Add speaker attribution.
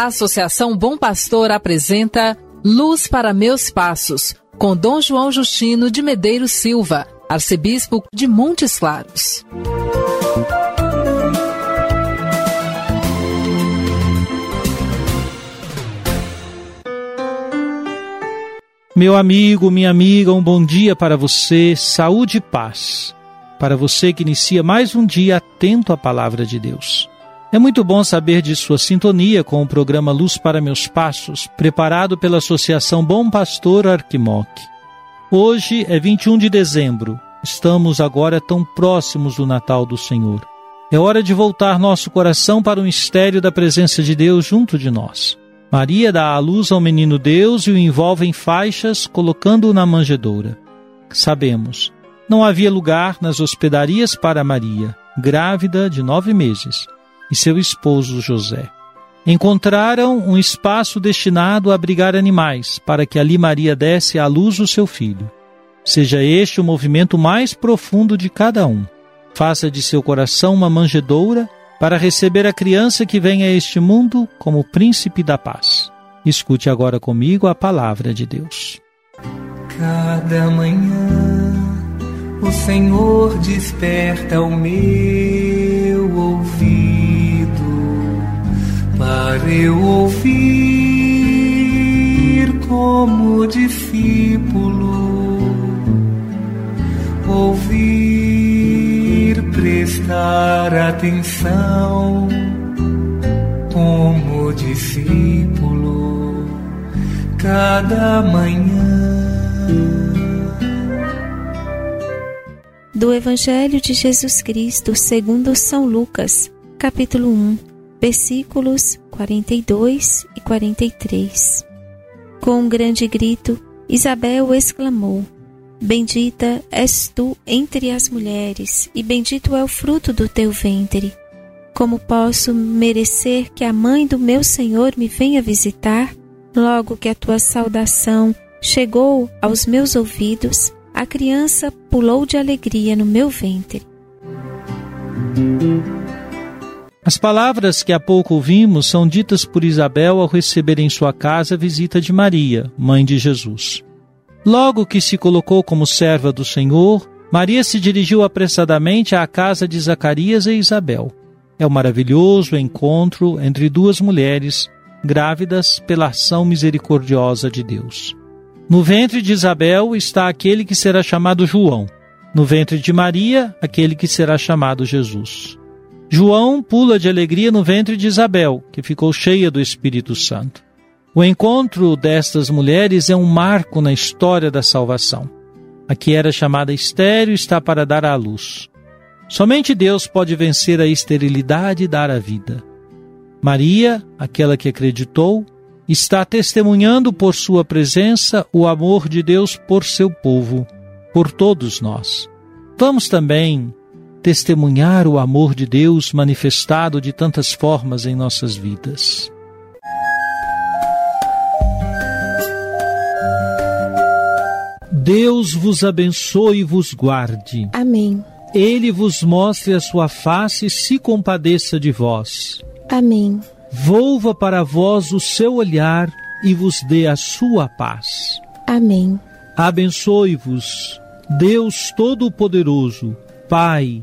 Speaker 1: A Associação Bom Pastor apresenta Luz para Meus Passos, com Dom João Justino de Medeiros Silva, arcebispo de Montes Claros.
Speaker 2: Meu amigo, minha amiga, um bom dia para você, saúde e paz. Para você que inicia mais um dia atento à palavra de Deus. É muito bom saber de sua sintonia com o programa Luz para Meus Passos, preparado pela Associação Bom Pastor Arquimoc. Hoje é 21 de dezembro. Estamos agora tão próximos do Natal do Senhor. É hora de voltar nosso coração para o mistério da presença de Deus junto de nós. Maria dá à luz ao menino Deus e o envolve em faixas, colocando-o na manjedoura. Sabemos, não havia lugar nas hospedarias para Maria, grávida de nove meses, e seu esposo José. Encontraram um espaço destinado a abrigar animais, para que ali Maria desse à luz o seu filho. Seja este o movimento mais profundo de cada um. Faça de seu coração uma manjedoura para receber a criança que vem a este mundo como príncipe da paz. Escute agora comigo a palavra de Deus.
Speaker 3: Cada manhã o Senhor desperta o meu ouvido para eu ouvir como discípulo ouvir prestar atenção como discípulo cada manhã.
Speaker 4: Do Evangelho de Jesus Cristo segundo São Lucas, capítulo 1, versículos 42 e 43. Com um grande grito, Isabel exclamou: Bendita és tu entre as mulheres, e bendito é o fruto do teu ventre. Como posso merecer que a mãe do meu Senhor me venha visitar? Logo que a tua saudação chegou aos meus ouvidos, a criança pulou de alegria no meu ventre.
Speaker 2: As palavras que há pouco ouvimos são ditas por Isabel ao receber em sua casa a visita de Maria, mãe de Jesus. Logo que se colocou como serva do Senhor, Maria se dirigiu apressadamente à casa de Zacarias e Isabel. É um maravilhoso encontro entre duas mulheres grávidas pela ação misericordiosa de Deus. No ventre de Isabel está aquele que será chamado João. No ventre de Maria, aquele que será chamado Jesus. João pula de alegria no ventre de Isabel, que ficou cheia do Espírito Santo. O encontro destas mulheres é um marco na história da salvação. A que era chamada estéreo está para dar à luz. Somente Deus pode vencer a esterilidade e dar a vida. Maria, aquela que acreditou, está testemunhando por sua presença o amor de Deus por seu povo, por todos nós. Vamos também testemunhar o amor de Deus manifestado de tantas formas em nossas vidas. Deus vos abençoe e vos guarde.
Speaker 4: Amém.
Speaker 2: Ele vos mostre a sua face e se compadeça de vós.
Speaker 4: Amém.
Speaker 2: Volva para vós o seu olhar e vos dê a sua paz.
Speaker 4: Amém.
Speaker 2: Abençoe-vos, Deus Todo-Poderoso, Pai